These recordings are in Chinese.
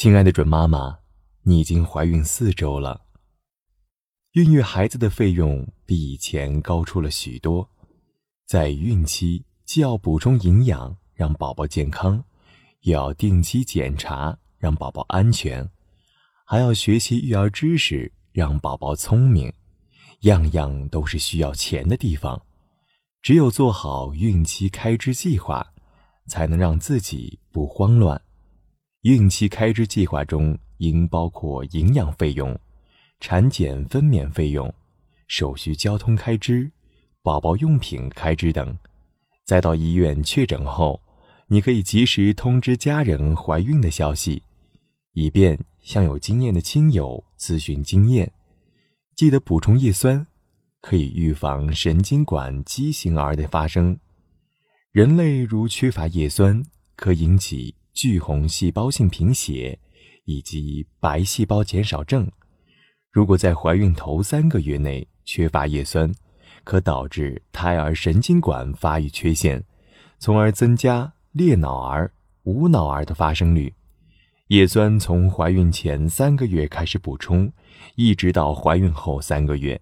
亲爱的准妈妈，你已经怀孕四周了。孕育孩子的费用比以前高出了许多，在孕期既要补充营养，让宝宝健康，又要定期检查，让宝宝安全，还要学习育儿知识，让宝宝聪明，样样都是需要钱的地方。只有做好孕期开支计划，才能让自己不慌乱。孕期开支计划中应包括营养费用、产检分娩费用、手续交通开支、宝宝用品开支等。再到医院确诊后，你可以及时通知家人怀孕的消息，以便向有经验的亲友咨询经验。记得补充叶酸。可以预防神经管畸形儿的发生。人类如缺乏叶酸，可引起巨红细胞性贫血以及白细胞减少症。如果在怀孕头三个月内缺乏叶酸，可导致胎儿神经管发育缺陷，从而增加裂脑儿、无脑儿的发生率。叶酸从怀孕前三个月开始补充，一直到怀孕后三个月。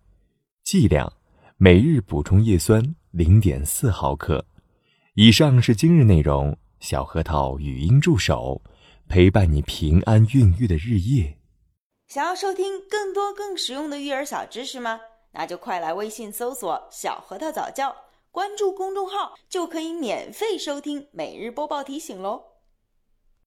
剂量：每日补充叶酸零点四毫克。以上是今日内容，小核桃语音助手陪伴你平安孕育的日夜。想要收听更多更实用的育儿小知识吗？那就快来微信搜索“小核桃早教”，关注公众号就可以免费收听每日播报提醒喽。